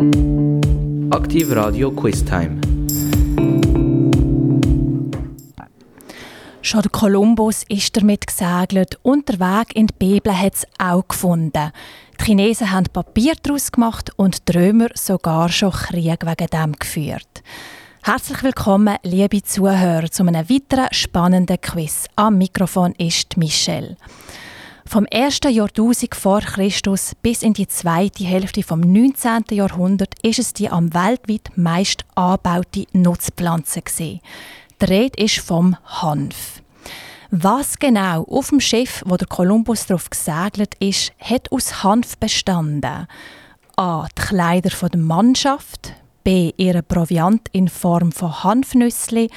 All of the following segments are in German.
Aktiv Radio Quiz Time. Schon der Kolumbus ist damit gesegelt und der Weg in die Bibel hat es auch gefunden. Die Chinesen haben Papier daraus gemacht und die Römer sogar schon Krieg wegen dem geführt. Herzlich willkommen, liebe Zuhörer, zu einem weiteren spannenden Quiz. Am Mikrofon ist Michelle. Vom ersten Jahrtausend vor Christus bis in die zweite Hälfte vom 19. Jahrhundert ist es die am weltweit meist angebaute Nutzpflanze gewesen. Die Rede ist vom Hanf. Was genau auf dem Schiff, wo der Kolumbus darauf gesegelt ist, hat aus Hanf bestanden? A. Die Kleider der Mannschaft, B. Ihre Proviant in Form von Hanfnüssli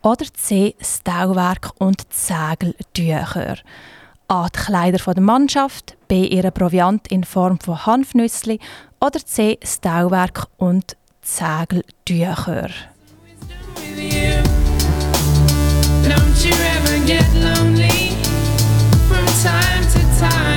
oder C. Das Tauwerk und Segeltücher. A. Die Kleider der Mannschaft, B. Ihre Proviant in Form von Hanfnüssli oder C. Das Tauwerk und Segeltücher. Don't you ever get lonely from time to time?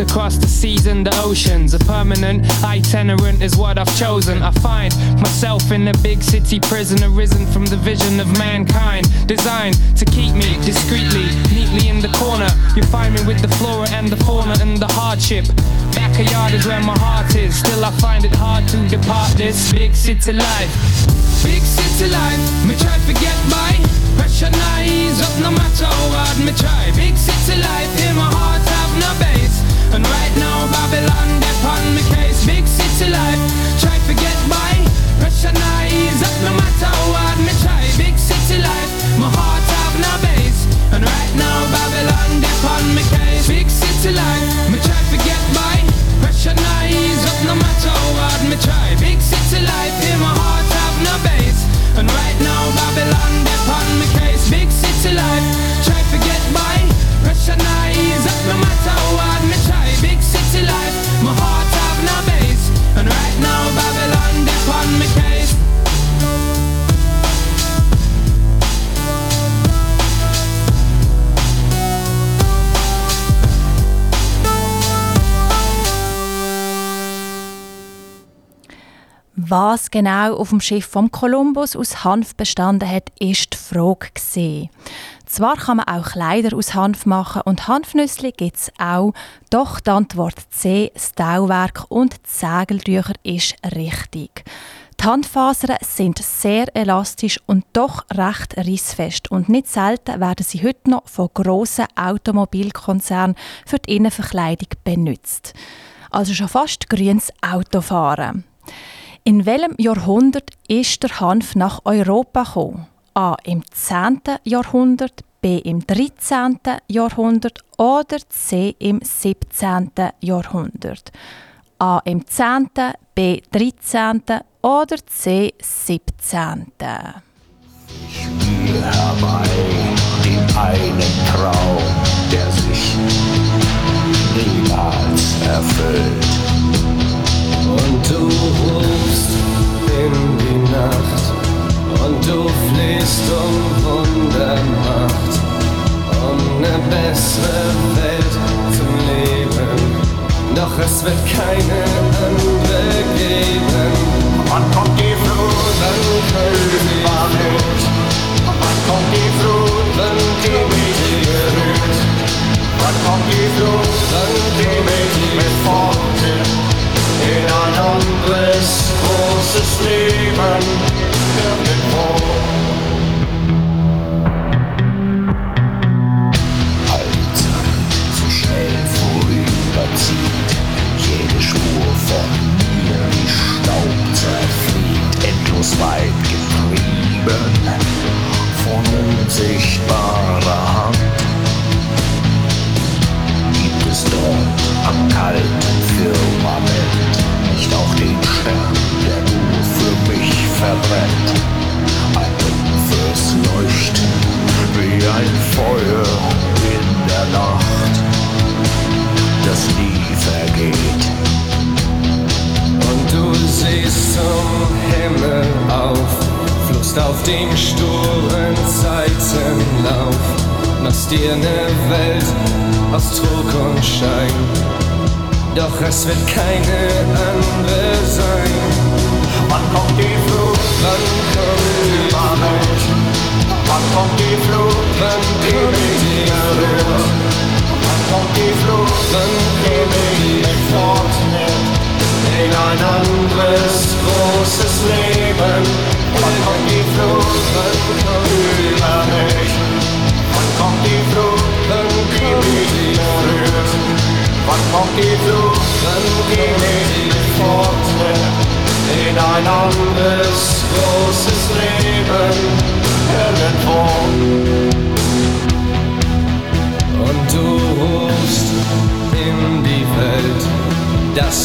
Linguist across the seas and the oceans. A permanent itinerant is what I've chosen. I find myself in a big city prison, arisen from the vision of mankind. Designed to keep me discreetly, neatly in the corner. You find me with the flora and the fauna and the hardship. Backyard is where my heart is. Still, I find it hard to depart this big city life. Big city life, me try to get by. Pressure eyes up no matter how hard me try. Big city life, in my heart have no base. And right now, Babylon, they on me case. Big city life, try to get by. Pressure eyes up no matter hard me try. Big city life, my heart have no base. And right now, Babylon, they on me case. Big city life, me try to get by. Pressure eyes up no matter hard me try. Was genau auf dem Schiff vom Kolumbus aus Hanf bestanden hat, ist die Frage. Zwar kann man auch Kleider aus Hanf machen und Hanfnüsse gibt es auch, doch die Antwort C, das Tauwerk und die Segeltücher ist richtig. Die Handfasern sind sehr elastisch und doch recht rissfest und nicht selten werden sie heute noch von grossen Automobilkonzernen für die Innenverkleidung benutzt. Also schon fast grünes Autofahren. In welchem Jahrhundert ist der Hanf nach Europa gekommen? A. im 10. Jahrhundert, B. im 13. Jahrhundert oder C. im 17. Jahrhundert? A. im 10., B. 13. oder C. 17. Ich will herbei den einen Traum, der sich niemals erfüllt. Und du rufst in die Nacht und du flehst um Wundermacht, um eine bessere Welt zum Leben. Doch es wird keine andere geben. Wann kommt die Flut, Wann kommt die Flut? Wann kommt die Flut, wenn die mich berührt? Wann kommt die Flut, wenn die mich mit fortnimmt? In ein anderes großes Leben irgendwo.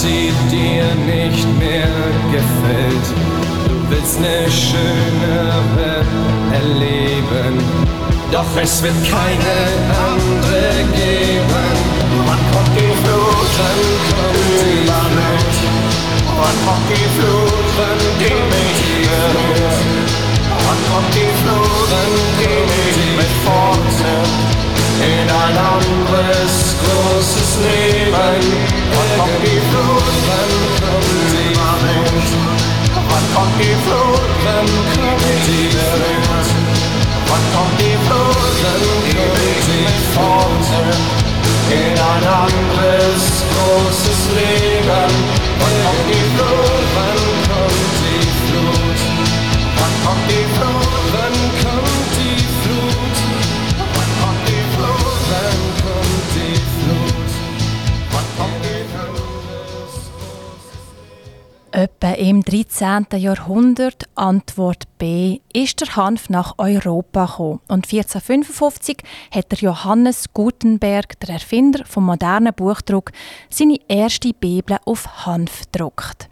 Sie dir nicht mehr gefällt. Du willst eine schönere erleben, doch es wird keine andere geben. Wann kommt die Flut? Wann kommt die mich. Wann kommt die Flut? Wann mich die berührt. Wann kommt die Flut? Wann mich die mit fortnimmt in ein anderes großes Leben. Wann kommt die Flut? Wann kommt Über mich. Wann kommt die Flut? Wann kommt die berührt? Wann kommt die Flut? Wann kommt mit fortnimmt in ein anderes großes Leben. Wann kommt die Flut? Wann kommt die Flut? Wann kommt die Flut? Wann Etwa im 13. Jahrhundert, Antwort B, ist der Hanf nach Europa gekommen. Und 1455 hat der Johannes Gutenberg, der Erfinder vom modernen Buchdruck, seine erste Bibel auf Hanf gedruckt.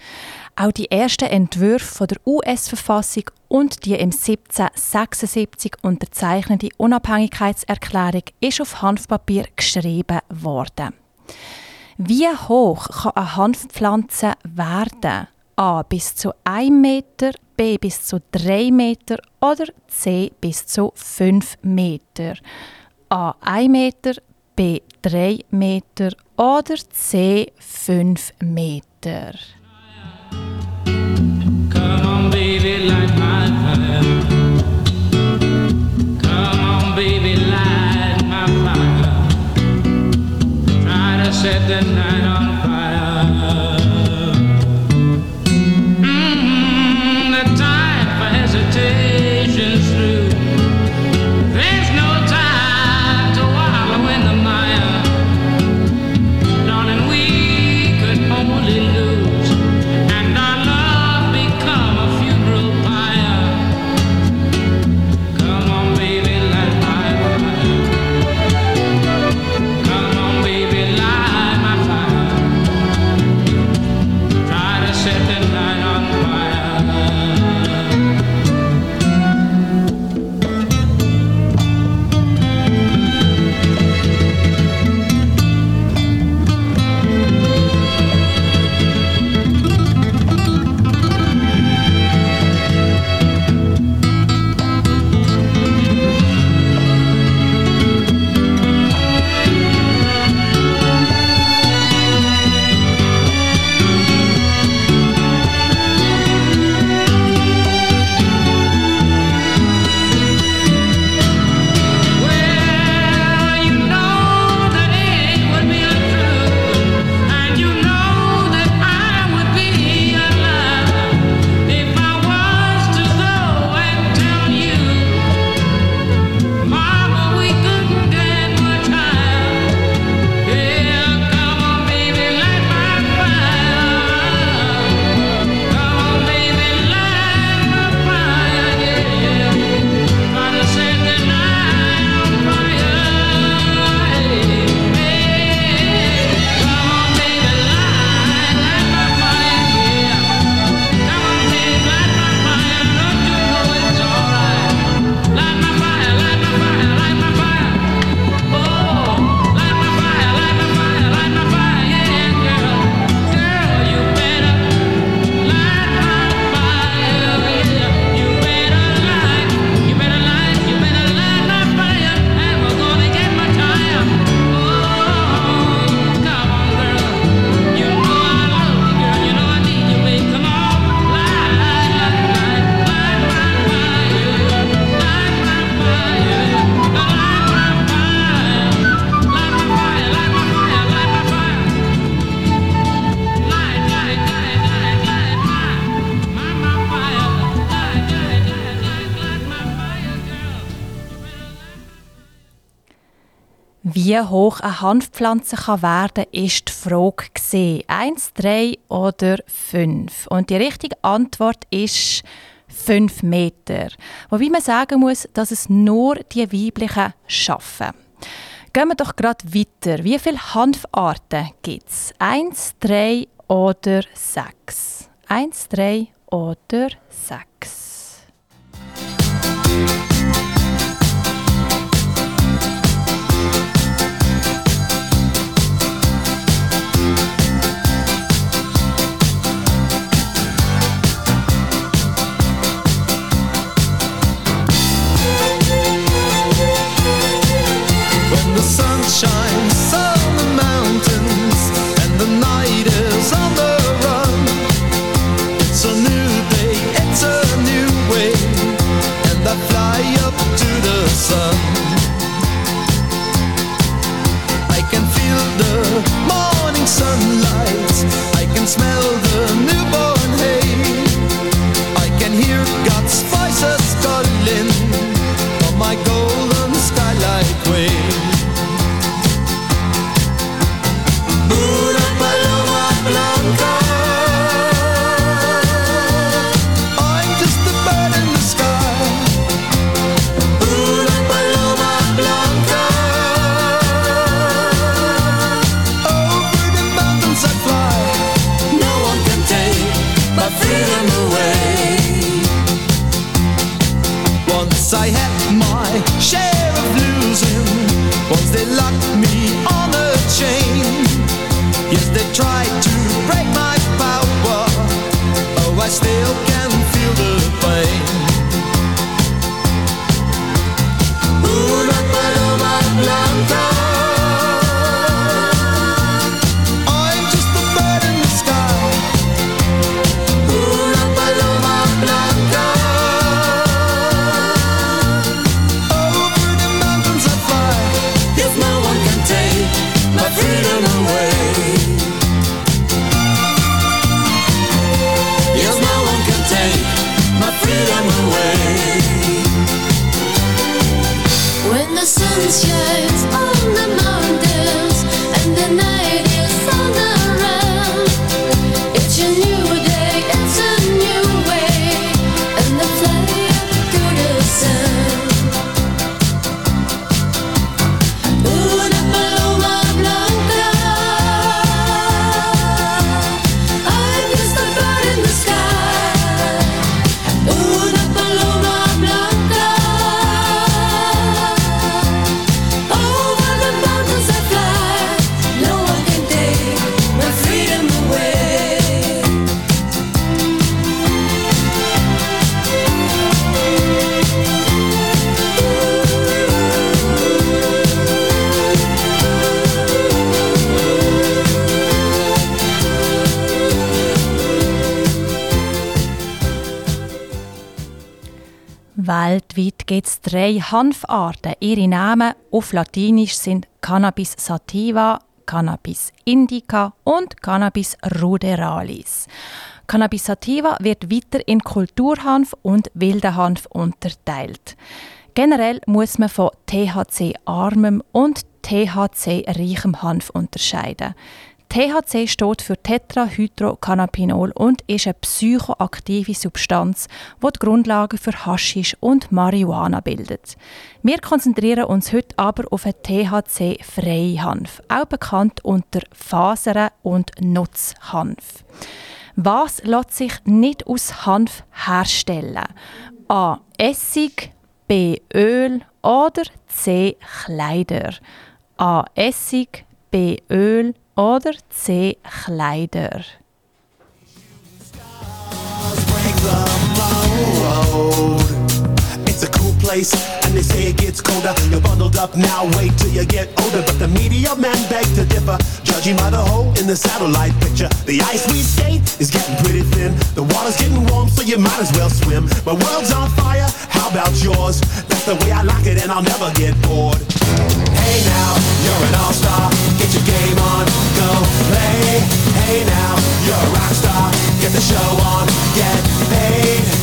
Auch die ersten Entwürfe der US-Verfassung und die im 1776 unterzeichnete Unabhängigkeitserklärung ist auf Hanfpapier geschrieben worden. Wie hoch kann eine Hanfpflanze werden? A bis zu 1 Meter, B bis zu 3 Meter oder C bis zu 5 Meter? A 1 Meter, B 3 Meter oder C 5 Meter? Come on, baby, light my fire. Come on, baby, light my fire. Try to set the night on fire. Wie hoch eine Hanfpflanze kann werden kann, ist die Frage. Gewesen. Eins, drei oder fünf. Und die richtige Antwort ist fünf Meter. Wobei man sagen muss, dass es nur die weiblichen schaffen. Gehen wir doch gerade weiter. Wie viele Hanfarten gibt es? Eins, drei oder sechs? Eins, drei oder sechs? sunshine. Gibt es drei Hanfarten. Ihre Namen auf Latinisch sind Cannabis sativa, Cannabis indica und Cannabis ruderalis. Cannabis sativa wird weiter in Kulturhanf und wilden Hanf unterteilt. Generell muss man von THC-armem und THC-reichem Hanf unterscheiden. THC steht für Tetrahydrocannabinol und ist eine psychoaktive Substanz, die die Grundlage für Haschisch und Marihuana bildet. Wir konzentrieren uns heute aber auf einen THC-freien Hanf, auch bekannt unter Fasern und Nutzhanf. Was lässt sich nicht aus Hanf herstellen? A. Essig, B. Öl oder C. Kleider? A. Essig, B. Öl oder C. Kleider? place, and they say it gets colder. You're bundled up now, wait till you get older. But the media men beg to differ, judging by the hole in the satellite picture. The ice we skate is getting pretty thin. The water's getting warm, so you might as well swim. My world's on fire, how about yours? That's the way I like it, and I'll never get bored get the show on, get paid.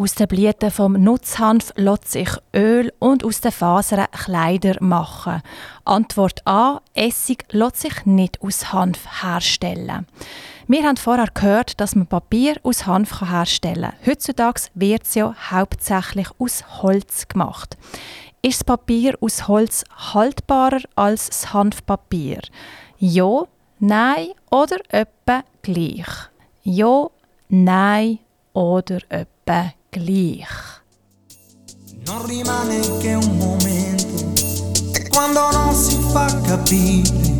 Aus den Blüten vom Nutzhanf lässt sich Öl und aus den Fasern Kleider machen. Antwort A: Essig lässt sich nicht aus Hanf herstellen. Wir haben vorher gehört, dass man Papier aus Hanf herstellen kann. Heutzutage wird es ja hauptsächlich aus Holz gemacht. Ist das Papier aus Holz haltbarer als das Hanfpapier? Ja, nein oder etwa gleich? Ja, nein oder etwa gleich? Non rimane che un momento e quando non si fa capire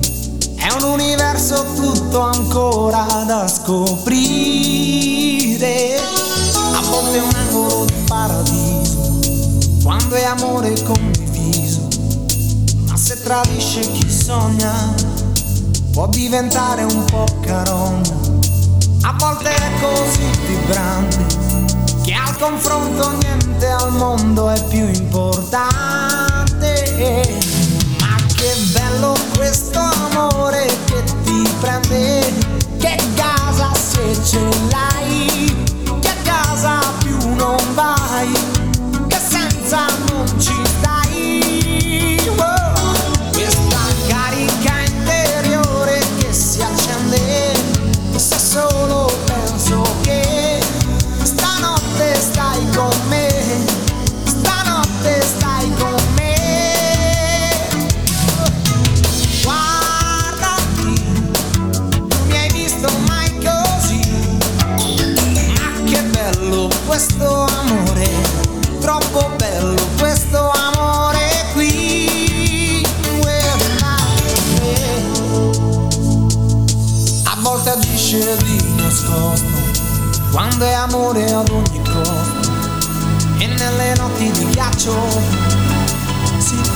è un universo tutto ancora da scoprire. A volte è un angolo di paradiso quando è amore condiviso, ma se tradisce chi sogna può diventare un po' carogna. A volte è così vibrante che al confronto niente al mondo è più importante. Ma che bello questo amore che ti prende, che casa se ce l'hai, che a casa più non vai, che senza non ci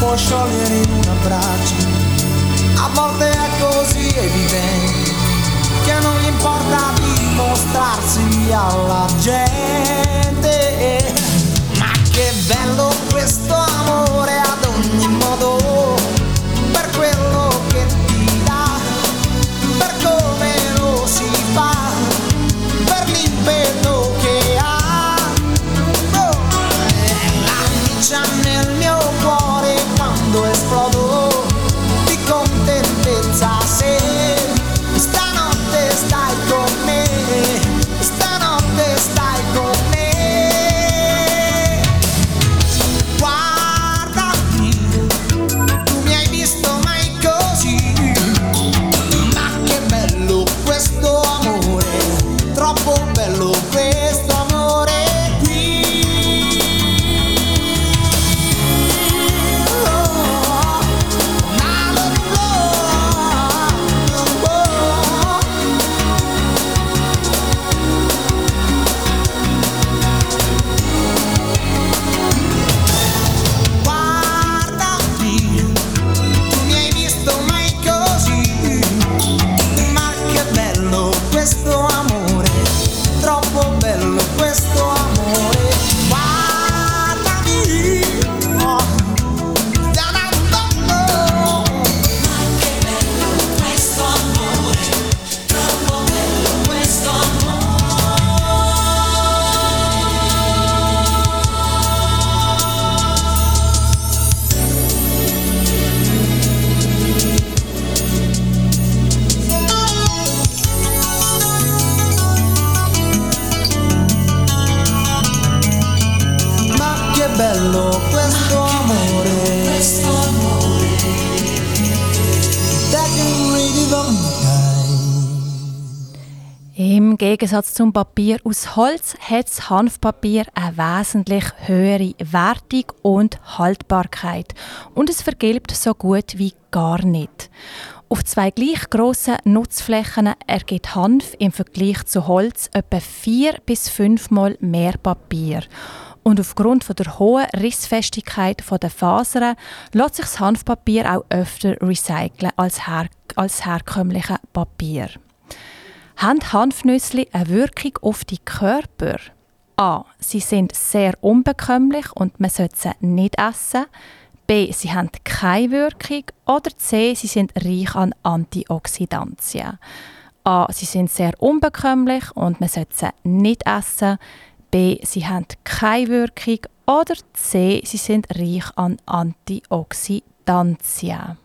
può sciogliere in un abbraccio. A volte è così evidente che non gli importa dimostrarsi alla gente. Ma che bello questo amore ad ogni modo, Im Gegensatz zum Papier aus Holz hat das Hanfpapier eine wesentlich höhere Wertung und Haltbarkeit und es vergilbt so gut wie gar nicht. Auf zwei gleich grossen Nutzflächen ergibt Hanf im Vergleich zu Holz etwa vier bis fünfmal mehr Papier. Und aufgrund von der hohen Rissfestigkeit der Fasern lässt sich das Hanfpapier auch öfter recyceln als, her als herkömmliche Papier. Haben Hanfnüsse eine Wirkung auf die Körper? A. Sie sind sehr unbekömmlich und man sollte sie nicht essen. B. Sie haben keine Wirkung. Oder C. Sie sind reich an Antioxidantien. A. Sie sind sehr unbekömmlich und man sollte sie nicht essen. B. Sie haben keine Wirkung. Oder C. Sie sind reich an Antioxidantien.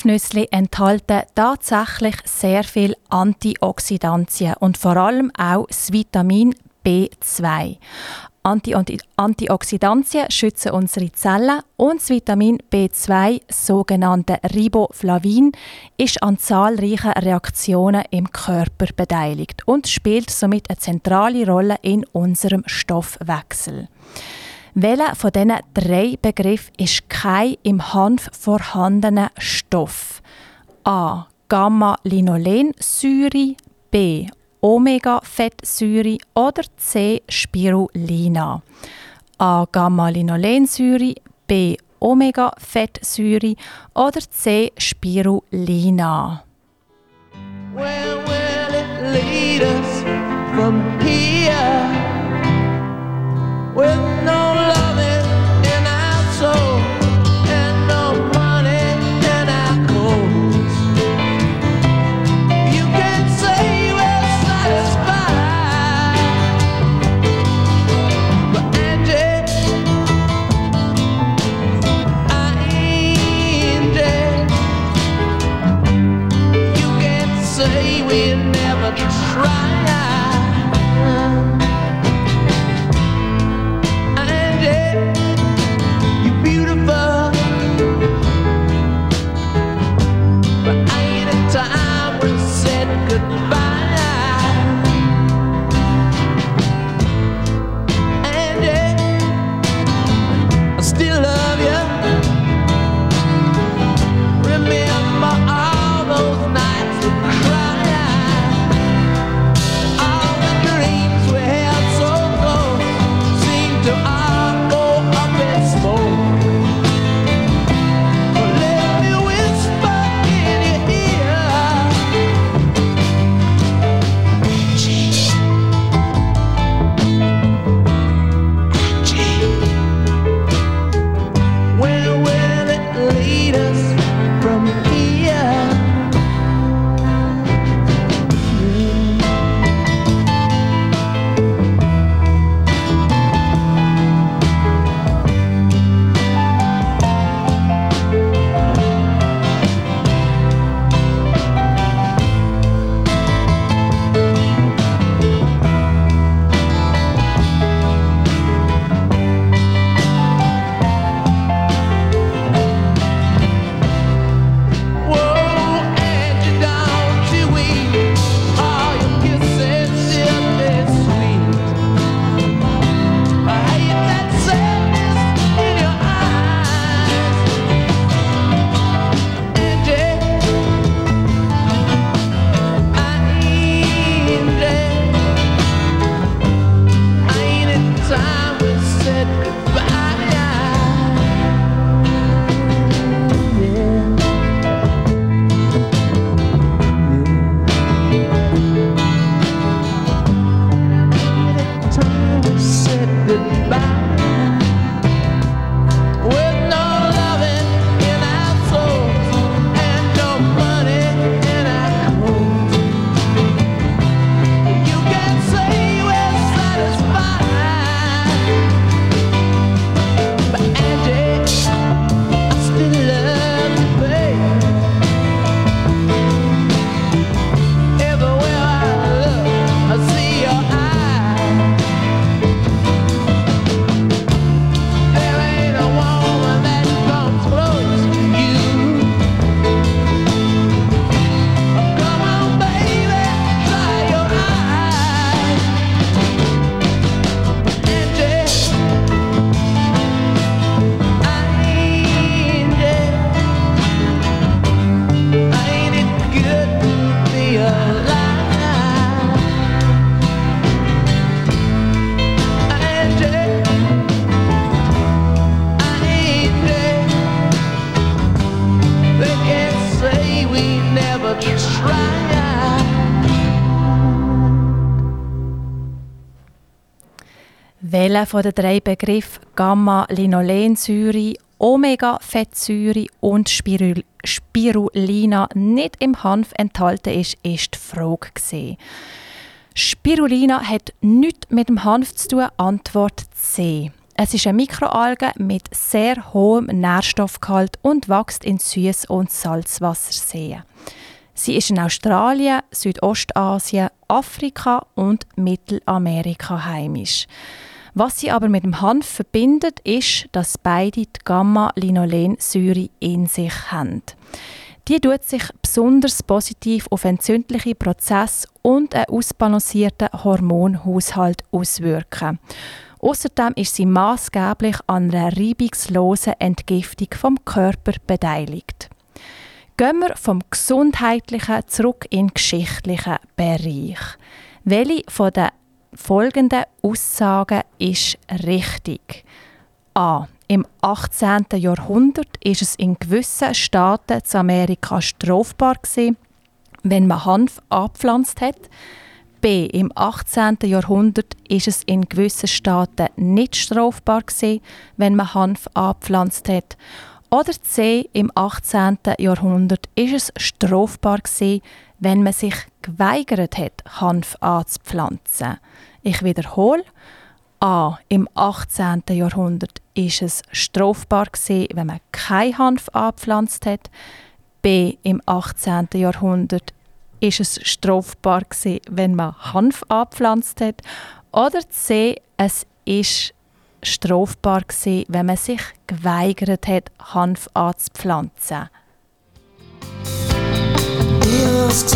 Senfnüsse enthalten tatsächlich sehr viel Antioxidantien und vor allem auch das Vitamin B2. Anti Antioxidantien schützen unsere Zellen und das Vitamin B2, sogenannte Riboflavin, ist an zahlreichen Reaktionen im Körper beteiligt und spielt somit eine zentrale Rolle in unserem Stoffwechsel. Welcher von diesen drei Begriffen ist kein im Hanf vorhandener Stoff? A. Gamma-Linolensäure, B. Omega-Fettsäure oder C. Spirulina. A. Gamma-Linolensäure, B. Omega-Fettsäure oder C. Spirulina. Where will it lead us from here? With no Welcher von den drei Begriffen Gamma-Linolensäure, Omega-Fettsäure und Spirul Spirulina nicht im Hanf enthalten ist, ist die Frage. Spirulina hat nichts mit dem Hanf zu tun, Antwort C. Es ist eine Mikroalge mit sehr hohem Nährstoffgehalt und wächst in Süß- und Salzwasserseen. Sie ist in Australien, Südostasien, Afrika und Mittelamerika heimisch. Was sie aber mit dem Hanf verbindet, ist, dass beide die Gamma-Linolensäure in sich haben. Die tut sich besonders positiv auf entzündliche Prozesse und einen ausbalancierten Hormonhaushalt auswirken. Außerdem ist sie maßgeblich an einer reibungslosen Entgiftung vom Körper beteiligt. Gehen wir vom gesundheitlichen zurück in den geschichtlichen Bereich. Welche von den folgenden Aussagen ist richtig? A. Im 18. Jahrhundert ist es in gewissen Staaten zu Amerika strafbar gewesen, wenn man Hanf abpflanzt hat. B. Im 18. Jahrhundert ist es in gewissen Staaten nicht strafbar gewesen, wenn man Hanf abpflanzt hat. Oder C. Im 18. Jahrhundert ist es strafbar gewesen, wenn man sich geweigert hat, Hanf anzupflanzen. Ich wiederhole. A. Im 18. Jahrhundert ist es strafbar wenn man kein Hanf anpflanzt hat. B. Im 18. Jahrhundert ist es strafbar wenn man Hanf anpflanzt hat. Oder C. Es ist strafbar wenn man sich geweigert hat, Hanf anzupflanzen. Ich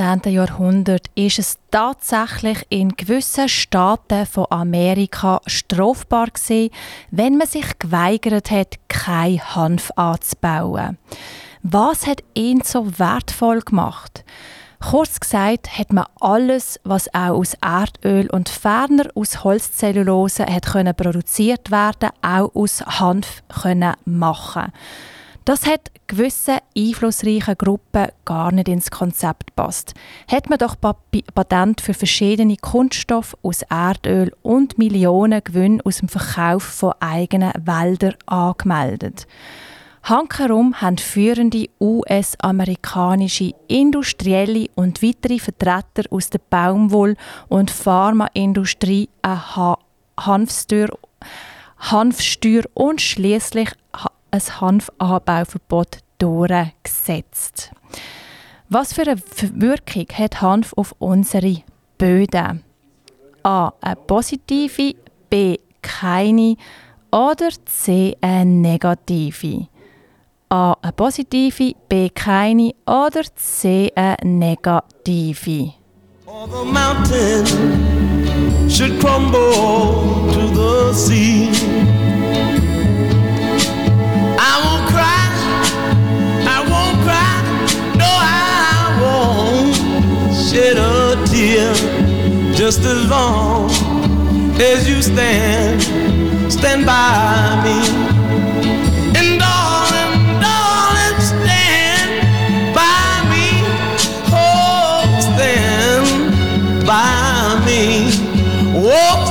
19. Jahrhundert ist es tatsächlich in gewissen Staaten von Amerika strafbar gewesen, wenn man sich geweigert hat, kein Hanf anzubauen. Was hat ihn so wertvoll gemacht? Kurz gesagt hat man alles, was auch aus Erdöl und ferner aus Holzzellulose hat können produziert werden, auch aus Hanf können machen. Das hat gewissen einflussreichen Gruppen gar nicht ins Konzept gepasst. Hat man doch Patent für verschiedene Kunststoffe aus Erdöl und Millionen Gewinn aus dem Verkauf von eigenen Wäldern angemeldet. Hankerum haben führende US-amerikanische industrielle und weitere Vertreter aus der Baumwoll- und Pharmaindustrie eine ha Hanfsteuer, Hanfsteuer und schließlich ein Hanfanbauverbot durchgesetzt. Was für eine Wirkung hat Hanf auf unsere Böden? A. Eine positive, B. Keine oder C. Eine negative? A. Eine positive, B. Keine oder C. Eine negative? Or the mountain should crumble to the sea. Just as long as you stand, stand by me. And darling, darling, stand by me. Oh, stand by me. Oh,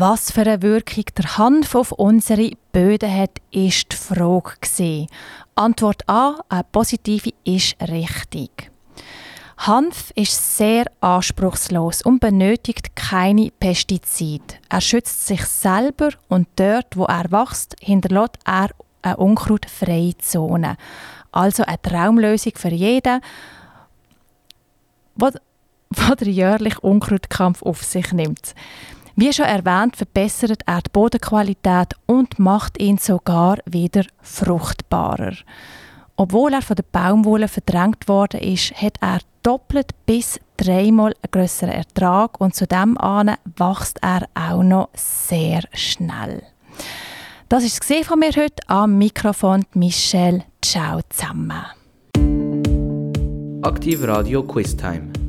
Was für eine Wirkung der Hanf auf unsere Böden hat, ist die Frage. Antwort A, eine positive, ist richtig. Hanf ist sehr anspruchslos und benötigt keine Pestizide. Er schützt sich selber und dort, wo er wächst, hinterlässt er eine unkrautfreie Zone. Also eine Traumlösung für jeden, der jährliche Unkrautkampf auf sich nimmt. Wie schon erwähnt, verbessert er die Bodenqualität und macht ihn sogar wieder fruchtbarer. Obwohl er von der Baumwolle verdrängt worden ist, hat er doppelt bis dreimal einen grösseren Ertrag und zudem an wächst er auch noch sehr schnell. Das ist es von mir heute am Mikrofon Michelle. Ciao zusammen. Aktiv Radio Quiz Time.